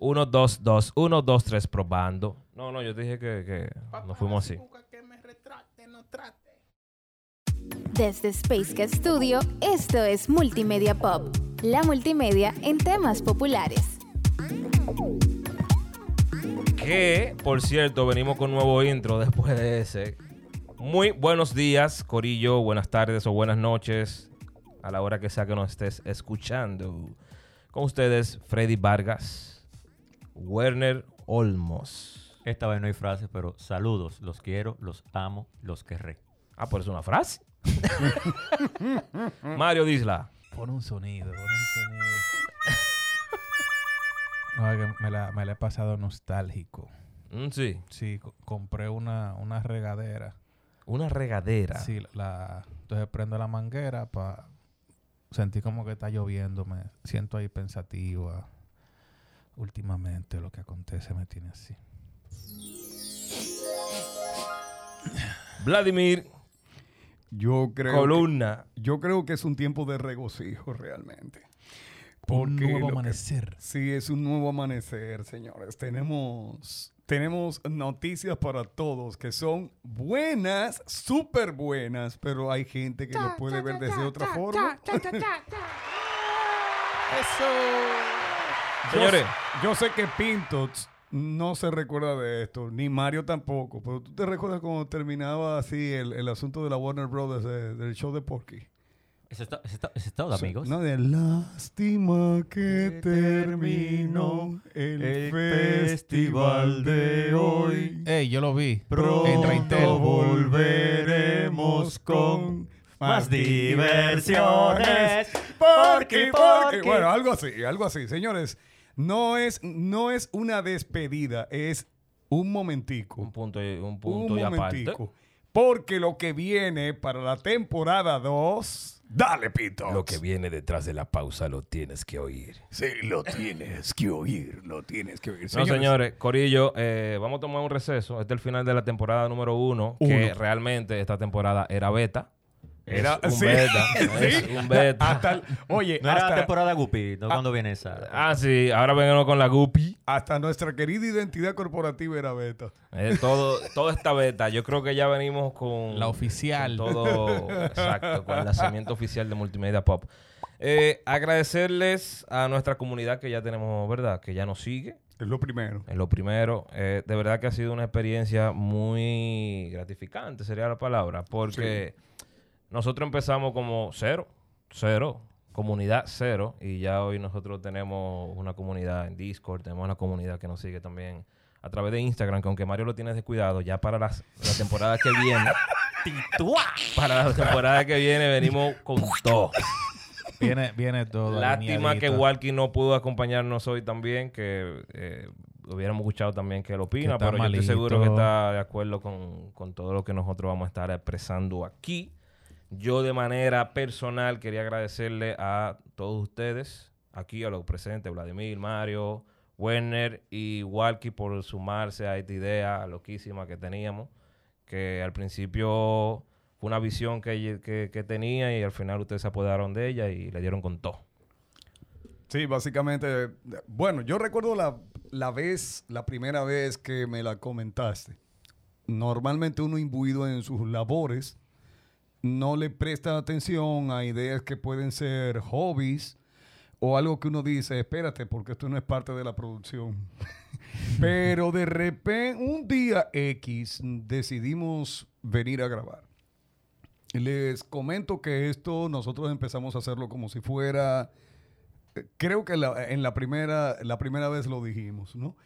1, 2, 2, 1, 2, 3, probando. No, no, yo te dije que, que nos fuimos así. Desde Space Cat Studio, esto es Multimedia Pop, la multimedia en temas populares. Que, por cierto, venimos con nuevo intro después de ese. Muy buenos días, Corillo, buenas tardes o buenas noches, a la hora que sea que nos estés escuchando. Con ustedes, Freddy Vargas, Werner Olmos. Esta vez no hay frases, pero saludos, los quiero, los amo, los querré. Ah, por eso una frase. Mario Disla. Pon un sonido, pon un sonido. No, es me la, me la he pasado nostálgico. Mm, sí, Sí, co- compré una, una regadera. una regadera. Sí, la, entonces prendo la manguera para sentir como que está lloviendo. Me siento ahí pensativa. Últimamente lo que acontece me tiene así. Vladimir, Yo creo, columna. que, yo creo que es un tiempo de regocijo realmente. Un Porque nuevo lo que- amanecer. sí, es un nuevo amanecer, señores. Tenemos, tenemos noticias para todos que son buenas, súper buenas, pero hay gente que lo puede ver desde otra forma. Yo Señores. Yo, sé que Pintos no se recuerda de esto, ni Mario tampoco, pero tú te recuerdas cuando terminaba así el, el asunto de la Warner Brothers de- del show de Porky. ¿Ese está, ese está- ese estado, amigos? No, de lástima que terminó el, festival de hoy. Ey, yo lo vi. Pronto volveremos con más diversiones. Porque, Porque. Bueno, algo así, algo así. Señores, no es, no es una despedida, es un momentico. Un punto, y- un punto un y aparte. momentico. Porque lo que viene para la temporada 2. Dale, Pito. Lo que viene detrás de la pausa lo tienes que oír. Sí, lo tienes que oír, lo tienes que oír. No, señores, Corillo, eh, vamos a tomar un receso. Este es el final de la temporada número uno, que realmente esta temporada era beta. Era- es un sí. beta. Es Sí. un beta. Hasta el- oye, No era la temporada Guppy, ¿no? Cuando viene esa. Ah, sí, ahora venimos con la Guppy. hasta nuestra querida identidad corporativa era beta. Eh, todo, toda esta beta. Yo creo que ya venimos con La oficial. con todo, exacto, con el lanzamiento oficial de Multimedia Pop. Eh, agradecerles a nuestra comunidad que ya tenemos, ¿verdad? Que ya nos sigue. Es lo primero. En lo primero, eh, de verdad que ha sido una experiencia muy gratificante, sería la palabra, porque nosotros empezamos como cero, cero, comunidad cero, y ya hoy nosotros tenemos una comunidad en Discord, tenemos una comunidad que nos sigue también a través de Instagram, que aunque Mario lo tiene descuidado, ya para las- la temporada que viene, para la temporada que viene venimos con todo. Viene, viene todo. Lástima que. Walkie no pudo acompañarnos hoy también, que eh, hubiéramos escuchado también que él opina, Que pero yo estoy malito. seguro que está de acuerdo con, con todo lo que nosotros vamos a estar expresando aquí. Yo de manera personal quería agradecerle a todos ustedes, aquí a los presentes, Vladimir, Mario, Werner y Walkie por sumarse a esta idea loquísima que teníamos, que al principio fue una visión que, que- que tenía y al final ustedes se apoderaron de ella y le dieron con todo. Sí, básicamente. Bueno, yo recuerdo la, la vez, la primera vez que me la comentaste. Normalmente uno imbuido en sus labores no le presta atención a ideas que pueden ser hobbies o algo que uno dice, espérate, porque esto no es parte de la producción. Pero de repente, un día X, decidimos venir a grabar. Les comento que esto nosotros empezamos a hacerlo como si fuera eh, creo que en la primera, la primera vez lo dijimos, ¿no?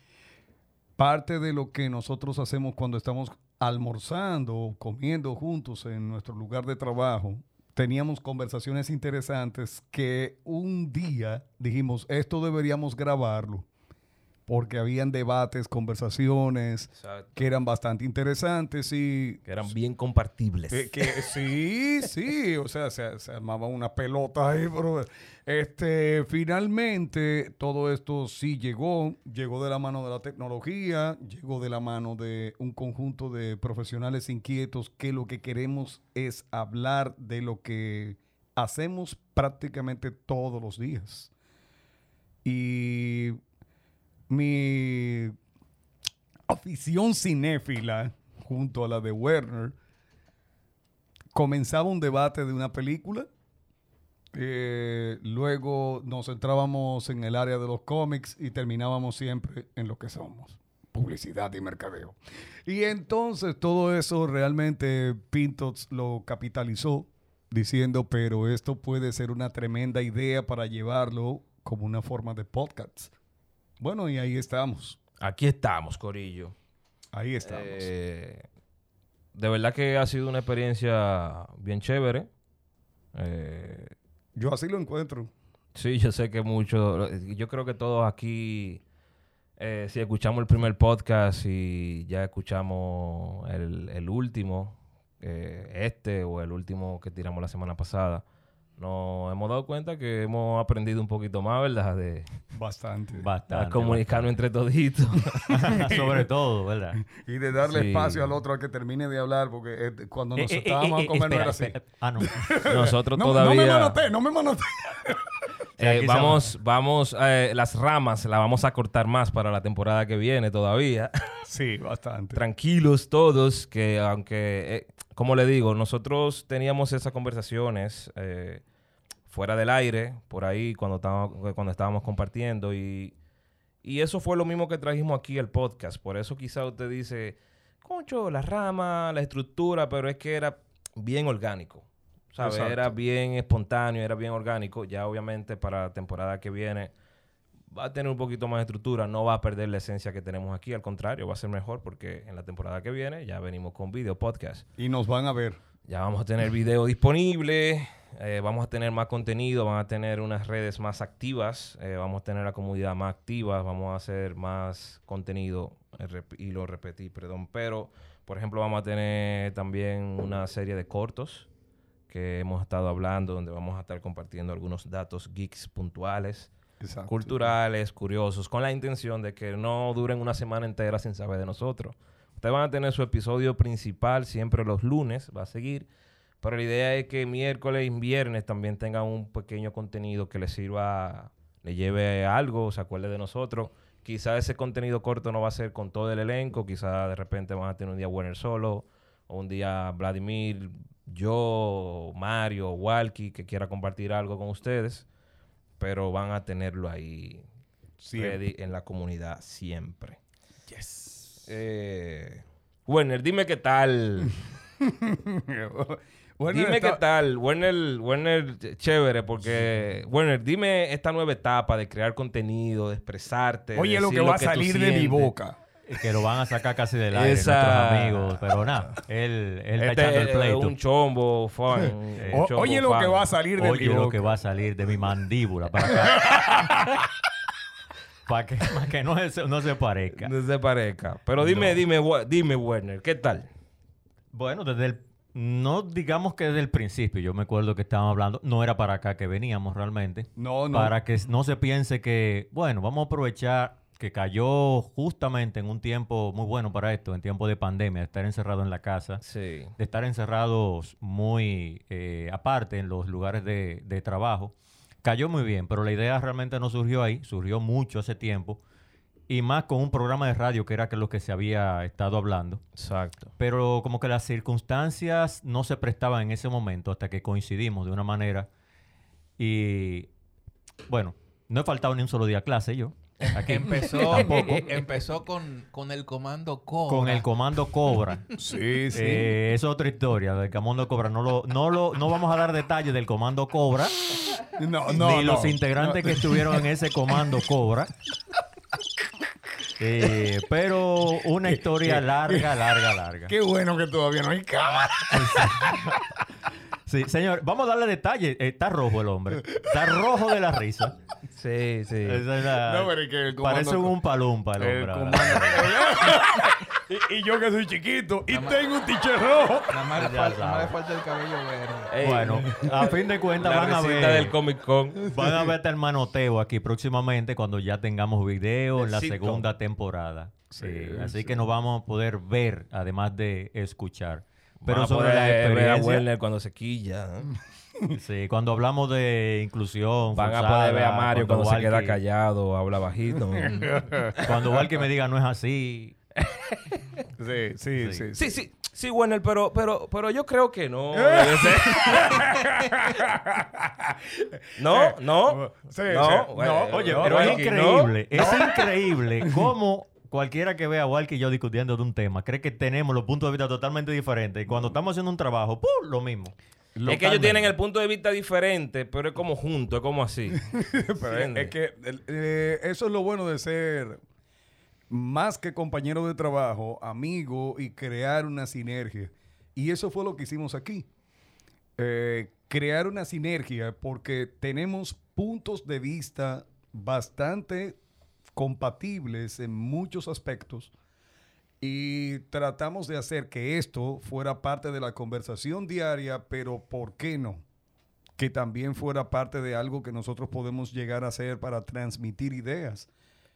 Parte de lo que nosotros hacemos cuando estamos almorzando o comiendo juntos en nuestro lugar de trabajo, teníamos conversaciones interesantes que un día dijimos, esto deberíamos grabarlo, porque habían debates, conversaciones que eran bastante interesantes y Que eran bien compartibles. que, que sí, sí, o sea, se, se armaba una pelota ahí, pero este, finalmente todo esto sí llegó, llegó de la mano de la tecnología, llegó de la mano de un conjunto de profesionales inquietos que lo que queremos es hablar de lo que hacemos prácticamente todos los días. Y mi afición cinéfila, junto a la de Werner, comenzaba un debate de una película. eh, luego nos entrábamos en el área de los cómics y terminábamos siempre en lo que somos, publicidad y mercadeo. Y entonces todo eso realmente Pintos lo capitalizó diciendo, pero esto puede ser una tremenda idea para llevarlo como una forma de podcast. Bueno, y ahí estamos. Aquí estamos, Corillo. Ahí estamos. Eh, de verdad que ha sido una experiencia bien chévere. Eh, Yo así lo encuentro. sí, yo sé que muchos, yo creo que todos aquí, eh, si escuchamos el primer podcast y ya escuchamos el, el último, eh, este o el último que tiramos la semana pasada, nos hemos dado cuenta que hemos aprendido un poquito más, ¿verdad? De Bastante. Bastante. a comunicarnos entre toditos. Sobre todo, ¿verdad? Y de darle Sí. espacio al otro a que termine de hablar, porque eh, cuando nos Eh, eh, estábamos eh, a comer no espera, era así. espera. Ah, no. Nosotros No, no todavía... me manoté, no me manoté. Eh, vamos, vamos, eh, las ramas las vamos a cortar más para la temporada que viene todavía. Sí, bastante. Tranquilos todos, que aunque, eh, como le digo, nosotros teníamos esas conversaciones fuera del aire, por ahí, cuando estábamos, cuando estábamos compartiendo, y, y eso fue lo mismo que trajimos aquí al podcast. Por eso quizá usted dice, concho, la rama, la estructura, pero es que era bien orgánico. ¿Sabes? Exacto. Era bien espontáneo, era bien orgánico. Ya obviamente para la temporada que viene va a tener un poquito más de estructura, no va a perder la esencia que tenemos aquí, al contrario, va a ser mejor porque en la temporada que viene ya venimos con video podcast. Y nos van a ver. Ya vamos a tener video disponible, eh, vamos a tener más contenido, van a tener unas redes más activas, eh, vamos a tener la comunidad más activa, vamos a hacer más contenido, eh, y lo repetí, perdón, pero por ejemplo vamos a tener también una serie de cortos que hemos estado hablando, donde vamos a estar compartiendo algunos datos geeks puntuales Exacto. culturales, curiosos, con la intención de que no duren una semana entera sin saber de nosotros. Ustedes van a tener su episodio principal siempre los lunes, va a seguir, pero la idea es que miércoles y viernes también tengan un pequeño contenido que les sirva, le lleve algo, se acuerde de nosotros. Quizá ese contenido corto no va a ser con todo el elenco, quizá de repente van a tener un día Werner solo, o un día Vladimir, yo, Mario, Walkie, que quiera compartir algo con ustedes pero van a tenerlo ahí ready en la comunidad siempre. Eh, Werner, dime qué tal. Bueno, dime está- qué tal. Werner, Werner, ch- chévere, porque. Werner, dime esta nueva etapa de crear contenido, de expresarte. Oye, de lo que va a salir de mi boca. Que lo van a sacar casi del aire Esa- nuestros amigos. Pero nada, él, él está Este echando el pleito. un chombo fan. un O- chombo oye, lo fan. que va a salir de mi Oye, lo que va a salir de mi mandíbula para acá. para que, para que no, se, no se parezca. No se parezca. Pero dime, dime, dime, Werner, ¿qué tal? Bueno, desde el... No digamos que desde el principio, yo me acuerdo que estábamos hablando, no era para acá que veníamos realmente, No, no. para que no se piense que, bueno, vamos a aprovechar que cayó justamente en un tiempo muy bueno para esto, en tiempo de pandemia, de estar encerrado en la casa, Sí. de estar encerrados muy eh, aparte en los lugares de, de trabajo. Cayó muy bien, pero la idea realmente no surgió ahí, surgió mucho hace tiempo, y más con un programa de radio que era que lo que se había estado hablando. Exacto. Pero como que las circunstancias no se prestaban en ese momento hasta que coincidimos de una manera. Y bueno, no he faltado ni un solo día a clase yo. Aquí. Empezó, empezó con, con el comando Cobra. Con el comando Cobra. Sí, sí. Eh, es otra historia del comando Cobra. No, lo, no, lo, no vamos a dar detalles del comando Cobra. no, no, ni los no. integrantes que estuvieron en ese comando Cobra. Eh, pero una historia larga, larga, larga. Qué bueno que todavía no hay cámara. Sí, señor, vamos a darle detalles. Eh, Está rojo el hombre. Está rojo de la risa. Sí, sí. Esa es la- No, pero es que el comando- Parece un palumpa el El hombre. ahora. comando- y, y yo que soy chiquito y tengo un tiche rojo. Nada más, le falta, nada más sabes. le falta el cabello verde. Ey, Bueno, a fin de cuentas van a ver. del Comic Con. Van a ver el manoteo aquí próximamente cuando ya tengamos video en El la sitcom. segunda temporada. Sí, así que nos vamos a poder ver, además de escuchar. Pero sobre la poder ver a experiencia- Werner cuando se quilla. ¿eh? Sí, cuando hablamos de inclusión. Van a poder ver a Mario cuando, se queda callado, habla bajito. Cuando Walkie me diga no es así. Sí, sí, Sí. sí. sí, sí, sí, Werner, pero, pero, pero yo creo que no. ser. no, no. Sí, no, sí. bueno, No, Oye, no, pero es Walkie, ¿no? increíble, es increíble cómo cualquiera que vea a Walkie y yo discutiendo de un tema cree que tenemos los puntos de vista totalmente diferentes. Y cuando estamos haciendo un trabajo, ¡pum! lo mismo. Es que ellos tienen el punto de vista diferente, pero es como junto, es como así. Pero es- que el- eh, eso es lo bueno de ser más que compañero de trabajo, amigo y crear una sinergia. Y eso fue lo que hicimos aquí. Eh, crear una sinergia porque tenemos puntos de vista bastante compatibles en muchos aspectos y tratamos de hacer que esto fuera parte de la conversación diaria, pero ¿por qué no? que también fuera parte de algo que nosotros podemos llegar a hacer para transmitir ideas.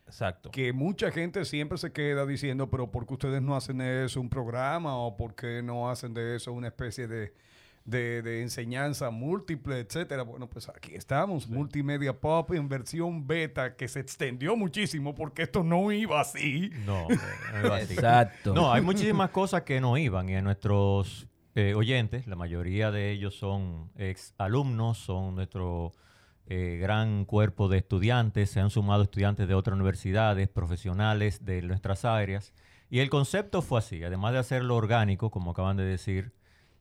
Exacto. Que mucha gente siempre se queda diciendo, pero ¿por qué ustedes no hacen de eso un programa? ¿O por qué no hacen de eso una especie de, de- de enseñanza múltiple, etcétera? Bueno, pues aquí estamos, Multimedia Pop en versión beta, que se extendió muchísimo porque esto no iba así. No, no iba así. Exacto. No, hay muchísimas cosas que no iban y a nuestros eh, oyentes, la mayoría de ellos son ex alumnos, son nuestro eh, gran cuerpo de estudiantes, se han sumado estudiantes de otras universidades, profesionales de nuestras áreas. Y el concepto fue así, además de hacerlo orgánico, como acaban de decir,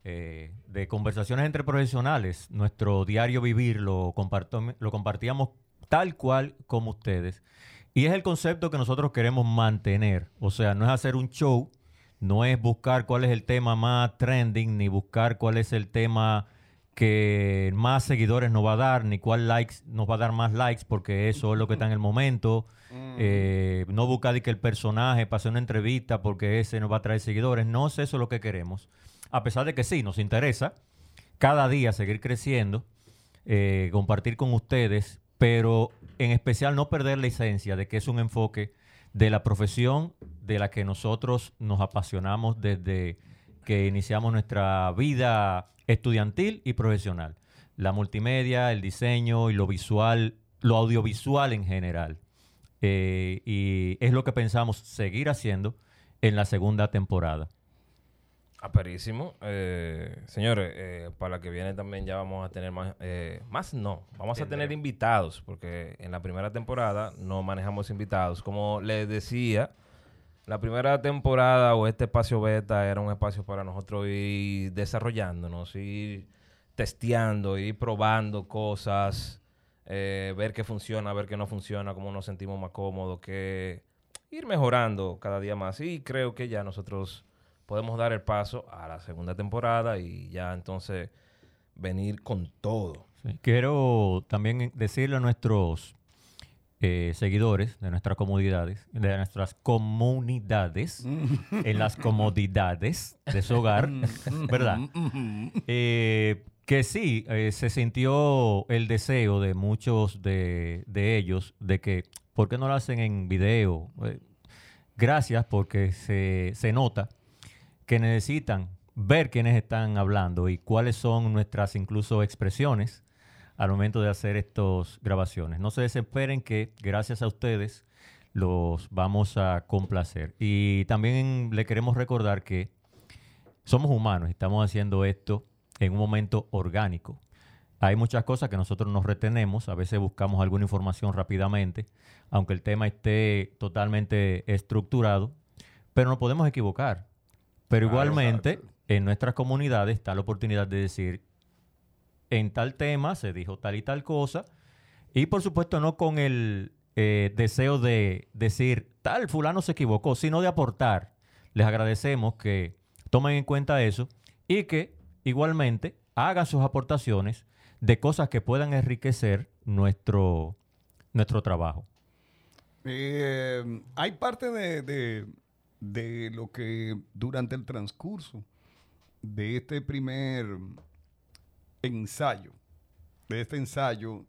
eh, de conversaciones entre profesionales, nuestro diario vivir lo, lo compartíamos tal cual como ustedes. Y es el concepto que nosotros queremos mantener. O sea, no es hacer un show, no es buscar cuál es el tema más trending, ni buscar cuál es el tema que más seguidores nos va a dar, ni cuál likes nos va a dar más likes, porque eso es lo que está en el momento. Eh, no buscar que el personaje pase una entrevista porque ese nos va a traer seguidores. No es eso lo que queremos. A pesar de que sí, nos interesa cada día seguir creciendo, eh, compartir con ustedes, pero en especial no perder la esencia de que es un enfoque de la profesión de la que nosotros nos apasionamos desde que iniciamos nuestra vida estudiantil y profesional. La multimedia, el diseño y lo visual, lo audiovisual en general. Eh, y es lo que pensamos seguir haciendo en la segunda temporada. Aperísimo. Eh, señores, eh, para la que viene también ya vamos a tener más, eh, más no, vamos a tener invitados, porque en la primera temporada no manejamos invitados. Como les decía, la primera temporada o este espacio beta era un espacio para nosotros ir desarrollándonos, ir testeando, ir probando cosas, ver qué funciona, ver qué no funciona, cómo nos sentimos más cómodos, que ir mejorando cada día más. Y creo que ya nosotros podemos dar el paso a la segunda temporada y ya entonces venir con todo. Sí. Quiero también decirle a nuestros eh, seguidores de nuestras comunidades, de nuestras comunidades, en las comodidades de su hogar, ¿verdad? Eh, que sí, eh, se sintió el deseo de muchos de, de ellos de que, ¿por qué no lo hacen en video? Eh, gracias porque se, se nota que necesitan ver quiénes están hablando y cuáles son nuestras incluso expresiones al momento de hacer estas grabaciones. No se desesperen que gracias a ustedes los vamos a complacer. Y también le queremos recordar que somos humanos y estamos haciendo esto en un momento orgánico. Hay muchas cosas que nosotros nos retenemos, a veces buscamos alguna información rápidamente, aunque el tema esté totalmente estructurado, pero nos podemos equivocar. Pero Claro, igualmente, en nuestras comunidades está la oportunidad de decir, en tal tema se dijo tal y tal cosa, y por supuesto no con el eh, deseo de decir, tal fulano se equivocó, sino de aportar. Les agradecemos que tomen en cuenta eso y que igualmente hagan sus aportaciones de cosas que puedan enriquecer nuestro, nuestro trabajo. Eh, hay parte de, de- de lo que durante el transcurso de este primer ensayo, de este ensayo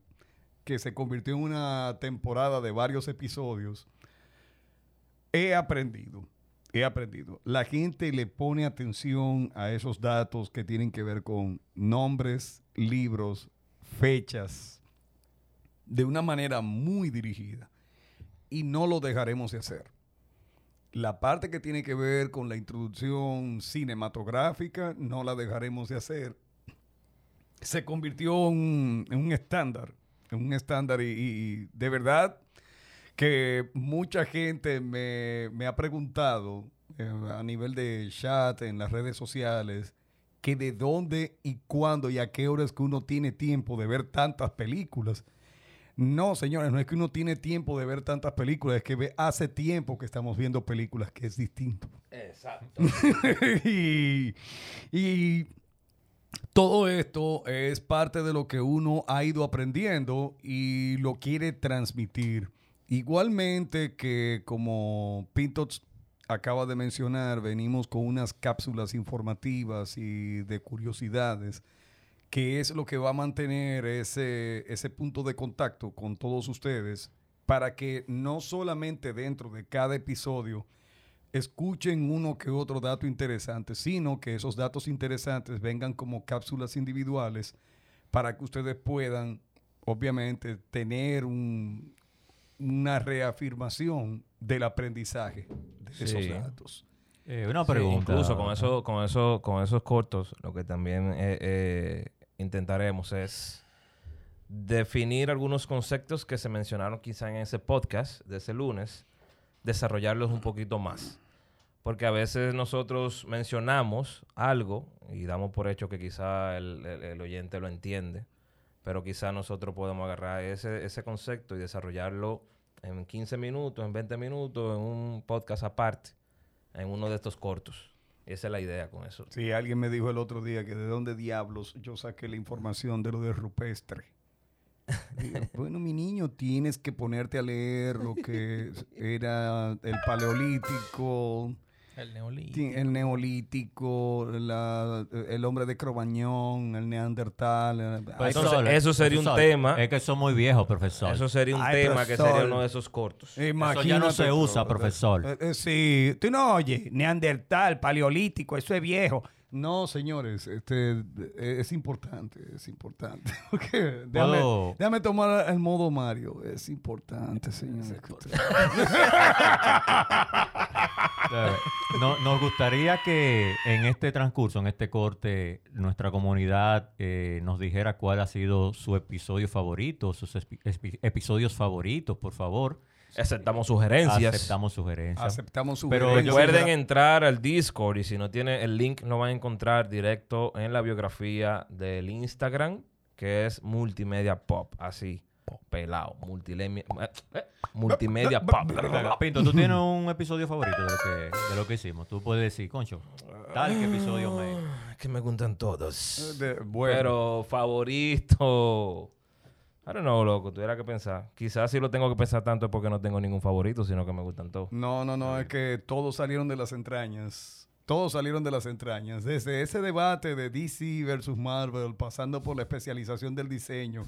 que se convirtió en una temporada de varios episodios, he aprendido. he aprendido. La gente le pone atención a esos datos que tienen que ver con nombres, libros, fechas, de una manera muy dirigida. Y no lo dejaremos de hacer. La parte que tiene que ver con la introducción cinematográfica no la dejaremos de hacer. Se convirtió en, un estándar, en un estándar y, de verdad que mucha gente me, me ha preguntado eh, a nivel de chat, en las redes sociales, que de dónde y cuándo y a qué horas que uno tiene tiempo de ver tantas películas. No, señores, no es que uno tiene tiempo de ver tantas películas, es que hace tiempo que estamos viendo películas, que es distinto. Exacto. y, y todo esto es parte de lo que uno ha ido aprendiendo y lo quiere transmitir. Igualmente que como Pintos acaba de mencionar, venimos con unas cápsulas informativas y de curiosidades, que es lo que va a mantener ese, ese punto de contacto con todos ustedes para que no solamente dentro de cada episodio escuchen uno que otro dato interesante, sino que esos datos interesantes vengan como cápsulas individuales para que ustedes puedan, obviamente, tener un- una reafirmación del aprendizaje de esos datos. Eh, una Sí, pregunta. incluso con eso, con eso, con esos cortos, lo que también eh, eh, intentaremos es definir algunos conceptos que se mencionaron quizá en ese podcast de ese lunes, desarrollarlos un poquito más. Porque a veces nosotros mencionamos algo y damos por hecho que quizá el, el- oyente lo entiende, pero quizá nosotros podemos agarrar ese, ese concepto y desarrollarlo en 15 minutos, en 20 minutos, en un podcast aparte, en uno de estos cortos. Esa es la idea con eso. Sí, alguien me dijo el otro día que de dónde diablos yo saqué la información de lo de rupestre. Digo, bueno, mi niño, tienes que ponerte a leer lo que era el paleolítico, El neolítico. ti- el neolítico, la- el hombre de Cromañón, el neandertal. Pues Entonces, eso sería un tema. Es que son muy viejos, profesor. Eso sería un Ay, tema que sería uno de esos cortos. ya no Imagínate se usa, profesor. Eh, eh, sí, tú no oyes, neandertal, paleolítico, eso es viejo. No, señores, este, eh, es importante, es importante. Ok, déjame, ¿Puedo- déjame tomar el modo Mario, es importante, señores. Eh, no- nos gustaría que en este transcurso, en este corte, nuestra comunidad eh, nos dijera cuál ha sido su episodio favorito, sus episodios favoritos, por favor. Aceptamos sugerencias. Aceptamos sugerencias. Aceptamos su Pero Recuerden entrar al Discord y si no tiene el link lo van a encontrar directo en la biografía del Instagram que es Multimedia Pop, así, pelado, eh, eh, Multimedia Pop. Pinto, tú tienes un episodio favorito de lo que, de lo que hicimos. Tú puedes decir, concho, tal que episodio me... Es que me gustan todos. De- bueno, Pero favorito. I don't know, loco, tuviera que pensar. Quizás si lo tengo que pensar tanto es porque no tengo ningún favorito, sino que me gustan todos. no, no, no, es que todos salieron de las entrañas. Todos salieron de las entrañas. Desde ese debate de DC versus Marvel, pasando por la especialización del diseño,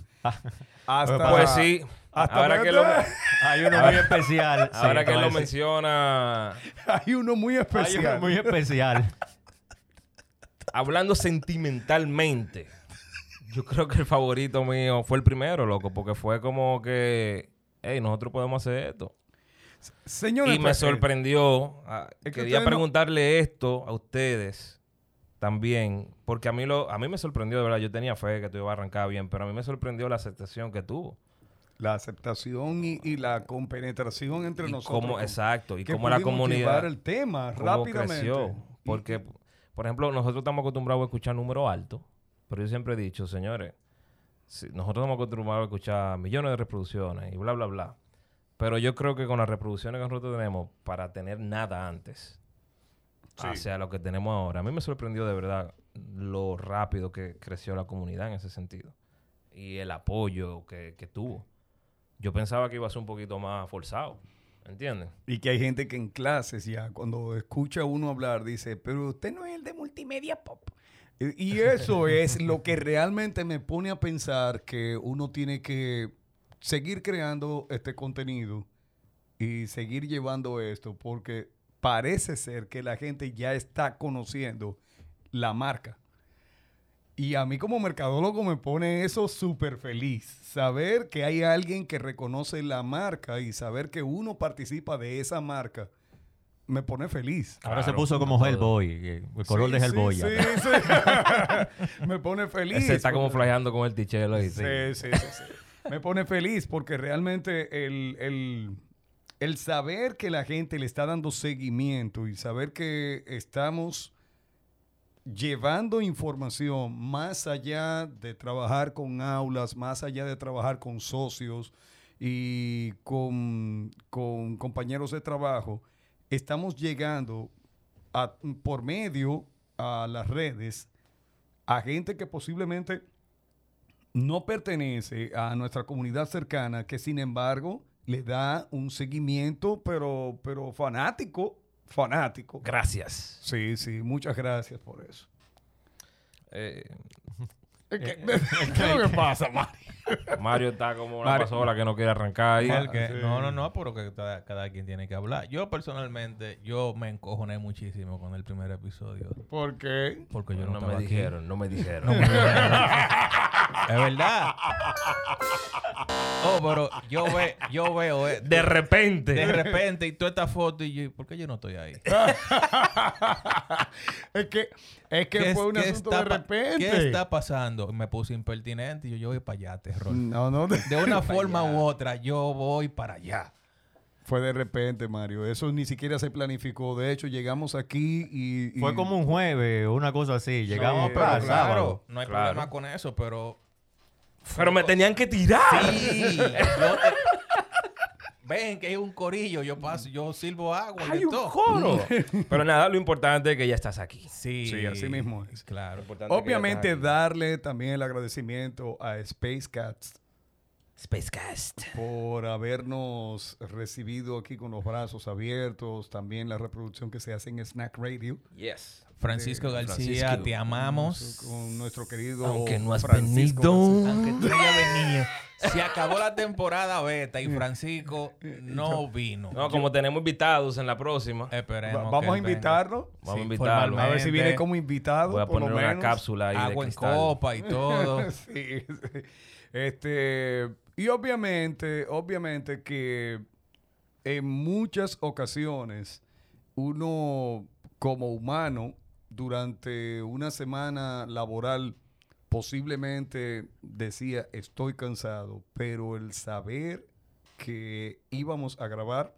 hasta... Pues sí, hasta ahora que lo, Hay uno muy especial. sí, ahora que lo menciona, Hay uno muy Hay especial. uno muy especial. hablando sentimentalmente, yo creo que el favorito mío fue el primero, loco, porque fue como que, hey, nosotros podemos hacer esto. Señores, Y me sorprendió. ah, es que quería no- preguntarle esto a ustedes también, porque a mí lo a mí me sorprendió, de verdad, yo tenía fe que tú ibas a arrancar bien, pero a mí me sorprendió la aceptación que tuvo. la aceptación y, y la compenetración entre Y nosotros. cómo, con- exacto, y cómo la comunidad el tema cómo rápidamente. creció. Y- Porque, por ejemplo, nosotros estamos acostumbrados a escuchar números altos, pero yo siempre he dicho, señores, si- nosotros estamos acostumbrados a escuchar millones de reproducciones y bla, bla, bla. Pero yo creo que con las reproducciones que nosotros tenemos, para tener nada antes, hacia lo que tenemos ahora, a mí me sorprendió de verdad lo rápido que creció la comunidad en ese sentido. Y el apoyo que, que tuvo. Yo pensaba que iba a ser un poquito más forzado. ¿Entienden? Y que hay gente que en clases ya, cuando escucha a uno hablar, dice, pero usted no es el de multimedia pop. Y eso es lo que realmente me pone a pensar que uno tiene que seguir creando este contenido y seguir llevando esto, porque parece ser que la gente ya está conociendo la marca. Y a mí como mercadólogo me pone eso súper feliz. Saber que hay alguien que reconoce la marca y saber que uno participa de esa marca me pone feliz. Ahora se puso como todo. Hellboy, eh, el color Sí, de Hellboy. sí, sí. me pone feliz. Ese está como flageando con el tichelo ahí. Sí, sí, sí, sí. Me pone feliz porque realmente el, el- el saber que la gente le está dando seguimiento y saber que estamos llevando información más allá de trabajar con aulas, más allá de trabajar con socios y con, con compañeros de trabajo, estamos llegando a- por medio a las redes a gente que posiblemente no pertenece a nuestra comunidad cercana, que sin embargo le da un seguimiento, pero, pero fanático, fanático. Gracias. Sí, sí, muchas gracias por eso. Eh, ¿Qué, qué es lo que pasa, Mario? Mario está como una Mario- pasola que no quiere arrancar ahí. El que- sí. No, no, no, pero que cada, cada quien tiene que hablar. Yo personalmente, yo me encojoné muchísimo con el primer episodio. ¿Por qué? Porque yo no, no estaba me aquí. dijeron, no me dijeron. Es verdad. Oh, pero yo, ve, yo veo eh, De repente. de repente y toda esta foto y yo, ¿por qué yo no estoy ahí? Es que, es que ¿Qué fue es- un qué asunto de pa- repente. ¿Qué está pasando? Me puse impertinente y yo, yo voy para allá, terror. No, no, de- De una forma u otra, yo voy para allá. Fue de repente, Mario. Eso ni siquiera se planificó. De hecho, llegamos aquí y... y- Fue como un jueves o una cosa así. Llegamos Sí, para pero sábado. No hay Claro. problema con eso, pero Pero me tenían que tirar. Sí. yo te- Ven que hay un corillo, yo paso, yo sirvo agua y Hay de un todo. coro. Pero nada, lo importante es que ya estás aquí. Sí, Sí, así mismo es. Claro. Obviamente darle también el agradecimiento a Space Cats Spacecast. por habernos recibido aquí con los brazos abiertos, también la reproducción que se hace en Snack Radio. Yes. Francisco García, Francisco. te amamos. Con nuestro querido Aunque no has Francisco venido. García. Aunque tú hayas venido. Se acabó la temporada beta y Francisco no vino. No, como tenemos invitados en la próxima, Esperemos. Va- vamos que a invitarlo. vamos Sí, a invitarlo. A ver si viene como invitado. Voy a por lo poner una menos. cápsula ahí de Agua en copa y todo. sí, sí. Este, y obviamente, obviamente que en muchas ocasiones uno como humano durante una semana laboral posiblemente decía estoy cansado, pero el saber que íbamos a grabar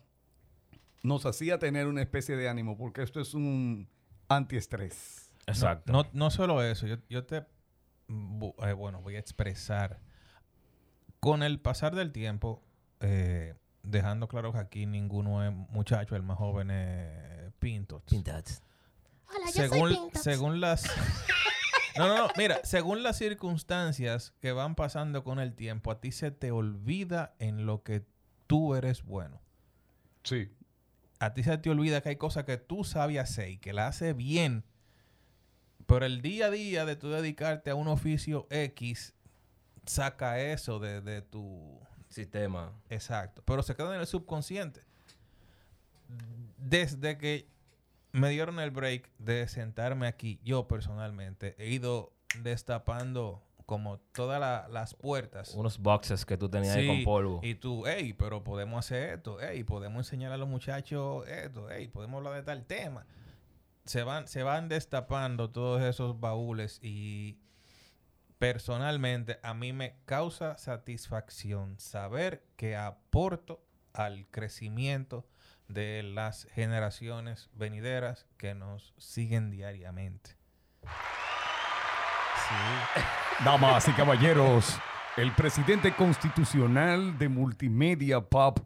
nos hacía tener una especie de ánimo porque esto es un antiestrés. Exacto. No, no solo eso, yo, yo te, bu- eh, bueno, voy a expresar. Con el pasar del tiempo, eh, dejando claro que aquí ninguno es muchacho, el más joven es Pintos. Hola, yo según, soy Pintos. según las... No, no, no, mira, según las circunstancias que van pasando con el tiempo, a ti se te olvida en lo que tú eres bueno. Sí. A ti se te olvida que hay cosas que tú sabes hacer y que la haces bien. Pero el día a día de tú dedicarte a un oficio X, saca eso de, de tu... Sistema. Exacto. Pero se queda en el subconsciente. Desde que me dieron el break de sentarme aquí, yo personalmente he ido destapando como todas la- las puertas. Unos boxes que tú tenías ahí con polvo. Y tú, hey, pero podemos hacer esto, hey, podemos enseñar a los muchachos esto, hey, podemos hablar de tal tema. Se van, se van destapando todos esos baúles y personalmente a mí me causa satisfacción saber que aporto al crecimiento de las generaciones venideras que nos siguen diariamente. Sí. Damas y caballeros, el presidente constitucional de Multimedia Pop,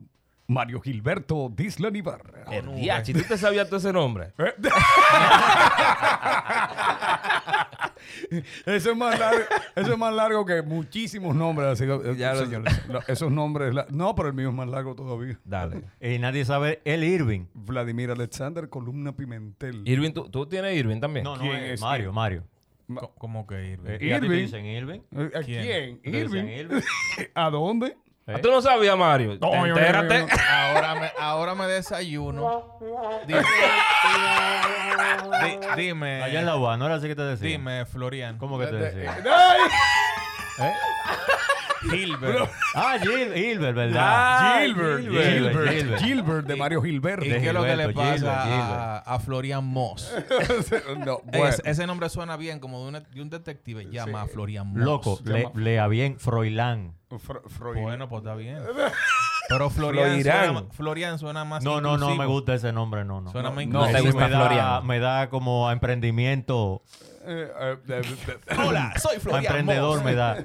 Mario Gilberto Dislan Ibarra. El DH, ¿tú te sabías todo ese nombre? Eso es más largo, eso es más largo que muchísimos nombres. así que, Ya lo- señores, lo- esos nombres. la- no, pero el mío es más largo todavía. Dale. Y nadie sabe el Irving. Vladimir Alexander Columna Pimentel. Irving, ¿tú, tú tienes Irving también? No, no, ¿Quién es es Mario, Mario. Ma- ¿Cómo que Irving? Eh, ¿Y a ti te Irving. dicen Irving? ¿A ¿Quién? quién? ¿Te dicen Irving. Irving? ¿A dónde? ¿Eh? ¿Tú no sabías, Mario? Entérate. Ahora me, ahora me desayuno. Dime, Di- dime, Allá en la UA, ¿no era así que te decía? dime, Florian. ¿Cómo que te decía? ¿Eh? Gilbert. Ah, Gil, Gilbert, ¿verdad? Ah, Gilbert, Gilbert, Gilbert, Gilbert. Gilbert de Mario Gilbert. ¿Y qué es lo que le pasa Gilbert, a, a Florian Moss? no, bueno. ese, ese nombre suena bien, como de, una- de un detective. Llama a Florian Moss. Loco, le, lea bien Froilán. Fro- Freud. Bueno, pues está bien. Pero Florian suena, Florian suena más No, no, no me gusta ese nombre, no, no. Suena más no te inclusivo. gusta me da, Florian. me da como a emprendimiento, Hola, soy a Florian emprendedor me da.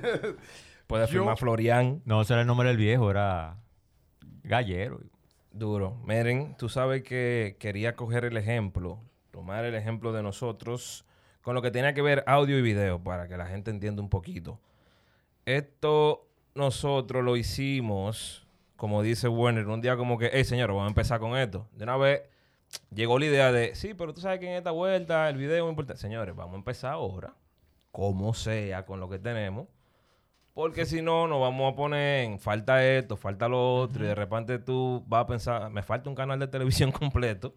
Puede firmar Florian. No, ese era el nombre del viejo, era Gallero. Duro. Miren, tú sabes que quería coger el ejemplo, tomar el ejemplo de nosotros con lo que tenía que ver audio y video para que la gente entienda un poquito. Esto nosotros lo hicimos, como dice Werner, un día como que, hey señor, vamos a empezar con esto. De una vez llegó la idea de, sí, pero tú sabes que en esta vuelta el video es importante. Señores, vamos a empezar ahora, como sea, con lo que tenemos. Porque si no, nos vamos a poner en falta esto, falta lo otro, y de repente tú vas a pensar, me falta un canal de televisión completo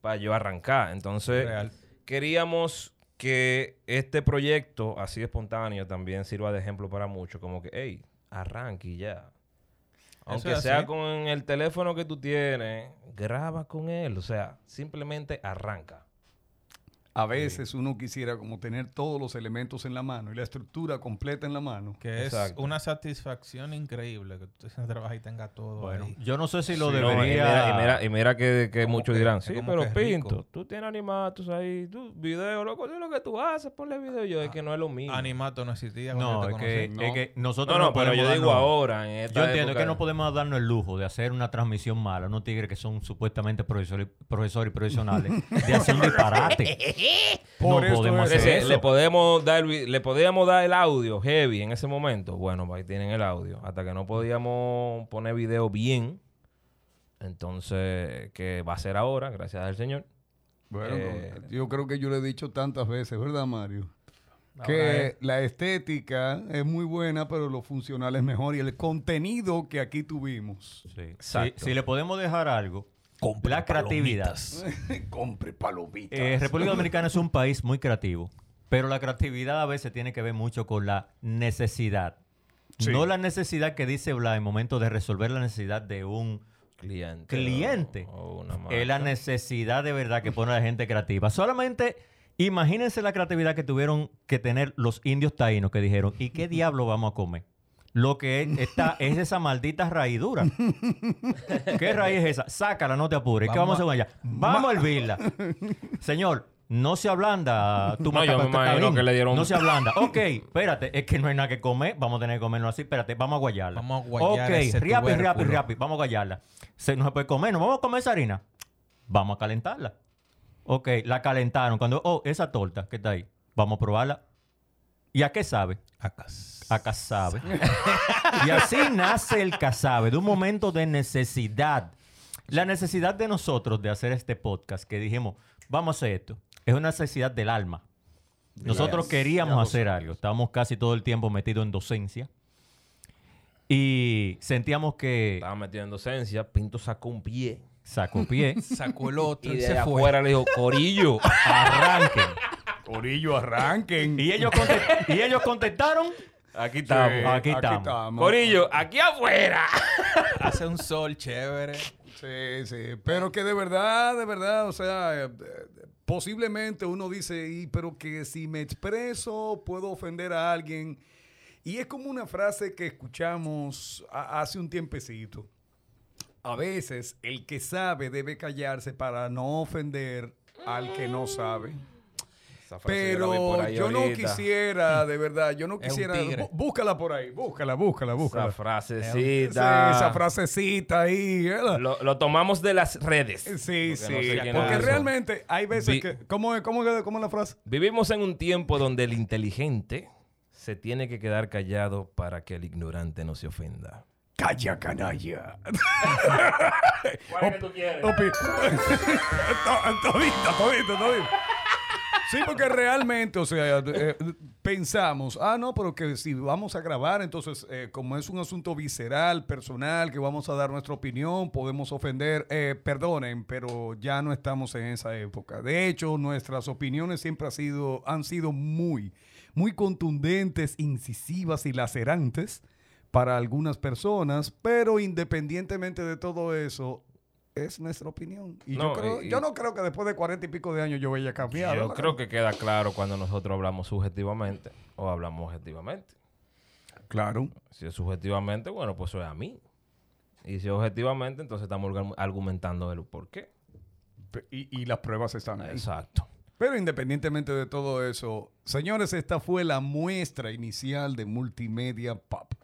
para yo arrancar. Entonces, Real. queríamos que este proyecto, así espontáneo, también sirva de ejemplo para muchos, como que, hey, arranque y ya. Aunque sea así. con el teléfono que tú tienes, graba con él, o sea, simplemente arranca. A veces uno quisiera como tener todos los elementos en la mano y la estructura completa en la mano. Que es Exacto. una satisfacción increíble que tú trabajas y tenga todo Bueno, ahí. yo no sé si lo Sí, no, y debería... mira, y mira, y mira que, que muchos que- dirán, sí, pero que es rico". Pinto, tú tienes animatos ahí, tú, video, loco, es lo que tú haces, ponle video. Yo, es que no es lo mismo. Animato no existía No, es que, conocí. es que nosotros no, no, no, pero yo digo ahora, en esta Yo entiendo época- que no podemos darnos el lujo de hacer una transmisión mala, unos tigres que son supuestamente profesores, profesores y profesionales, de hacer un disparate. Por no podemos hacer eso. le podemos dar le podíamos dar el audio heavy en ese momento. Bueno, pues ahí tienen el audio. Hasta que no podíamos poner video bien. Entonces, que va a ser ahora, gracias al Señor. Bueno, Eh, yo creo que yo le he dicho tantas veces, ¿verdad, Mario? Que es- la estética es muy buena, pero lo funcional es mejor. Y el contenido que aquí tuvimos. Sí. Exacto. Si, si le podemos dejar algo, la creatividad. Compre palomitas. Eh, República Dominicana es un país muy creativo, pero la creatividad a veces tiene que ver mucho con la necesidad. Sí. No la necesidad que dice Bla en momento de resolver la necesidad de un Cliente. Cliente. o- o una es la necesidad de verdad que pone a la gente creativa. Solamente imagínense la creatividad que tuvieron que tener los indios taínos que dijeron, ¿y qué diablo vamos a comer? Lo que es, está, es esa maldita raíz dura. ¿Qué raíz es esa? Sácala, no te apures. ¿Qué vamos a hacer con ella? Vamos a hervirla. Señor, no se ablanda tu No, yo me imagino que le dieron- No se ablanda. Ok, espérate, es que no hay nada que comer. Vamos a tener que comerlo así. Espérate, vamos a guayarla. Vamos a guayar Ok, riapi, riapi, riapi. Vamos a guayarla. Se, no se puede comer. ¿No vamos a comer esa harina? Vamos a calentarla. Ok, la calentaron. Cuando, oh, esa torta que está ahí. Vamos a probarla. ¿Y a qué sabe? Acá. A casabe. y así nace el casabe, de un momento de necesidad. La necesidad de nosotros de hacer este podcast, que dijimos, vamos a hacer esto, es una necesidad del alma. Nosotros queríamos hacer algo. Estábamos casi todo el tiempo metidos en docencia. Y sentíamos que Estaba metido en docencia, Pinto sacó un pie. sacó pie, Sacó el otro Y y de se fue. afuera le dijo, Corillo. arranquen. Corillo, arranquen. Y ellos, y ellos contestaron, Aquí Sí, estamos. aquí estamos. Corillo, aquí afuera. Hace un sol chévere. Sí, sí. Pero que de verdad, de verdad, o sea, eh, eh, posiblemente uno dice, y, pero que si me expreso puedo ofender a alguien. Y es como una frase que escuchamos a- hace un tiempecito. A veces el que sabe debe callarse para no ofender al que no sabe. Esa frase yo la vi por Pero ahí yo no quisiera, de verdad, yo no quisiera. bú- Búscala por ahí, búscala, búscala, búscala. Esa frasecita. Sí, esa frasecita ahí. ¿verdad? Lo, lo tomamos de las redes. Sí, Porque sí. no sé quién porque realmente hay veces Vi- que. ¿Cómo es, cómo, es- cómo es la frase? Vivimos en un tiempo donde el inteligente se tiene que quedar callado para que el ignorante no se ofenda. Calla, canalla. ¿Cuál es que tú quieres? Todito, todito, todito. Sí, porque realmente, o sea, eh, pensamos, ah, no, pero que si vamos a grabar, entonces, eh, como es un asunto visceral, personal, que vamos a dar nuestra opinión, podemos ofender, eh, perdonen, pero ya no estamos en esa época. De hecho, nuestras opiniones siempre ha sido, han sido muy, muy contundentes, incisivas y lacerantes para algunas personas, pero independientemente de todo eso, es nuestra opinión. Y, No, yo, creo, y- yo no creo que después de cuarenta y pico de años yo vaya a cambiar. Yo ¿verdad? creo que queda claro cuando nosotros hablamos subjetivamente o hablamos objetivamente. Claro. Si es subjetivamente, bueno, pues eso es a mí. Y si es objetivamente, entonces estamos argu- argumentando el por qué. Pe- Y, y las pruebas están ahí. Exacto. Pero independientemente de todo eso, señores, esta fue la muestra inicial de Multimedia Pop.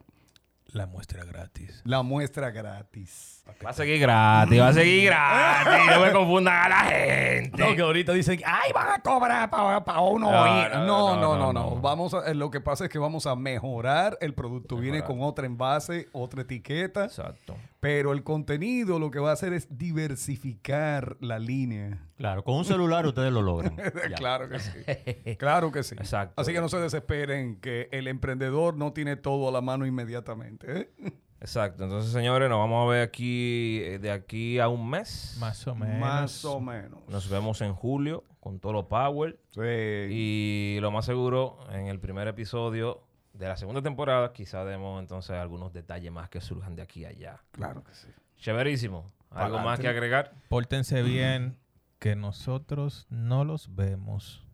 La muestra gratis. La muestra gratis. Va a seguir gratis, va a seguir gratis. No me confundan a la gente. No, que ahorita dicen, ay, van a cobrar para uno No, oír". no, No, no, no, no, no. no, no. Vamos a, eh, lo que pasa es que vamos a mejorar el producto. Viene con otra envase, otra etiqueta. Exacto. Pero el contenido lo que va a hacer es diversificar la línea. Claro, con un celular ustedes lo logran. Claro que sí. Claro que sí. Exacto. Así que no se desesperen que el emprendedor no tiene todo a la mano inmediatamente. ¿eh? Exacto. Entonces, señores, nos vamos a ver aquí eh, de aquí a un mes. Más o menos. Más o menos. Nos vemos en julio con todo lo Power. Sí. Y lo más seguro, en el primer episodio de la segunda temporada, quizá demos entonces algunos detalles más que surjan de aquí a allá. Claro que sí. Chéverísimo. ¿Algo más que agregar? Pórtense bien, que nosotros no los vemos,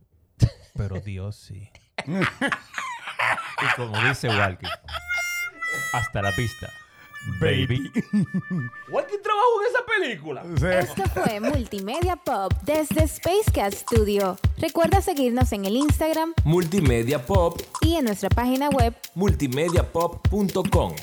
pero Dios sí. Y como dice Walkie, hasta la pista. Baby. ¿Walkie trabajó en esa película? Sí. Esto fue Multimedia Pop desde Space Cat Studio. Recuerda seguirnos en el Instagram Multimedia Pop, y en nuestra página web multimediapop.com.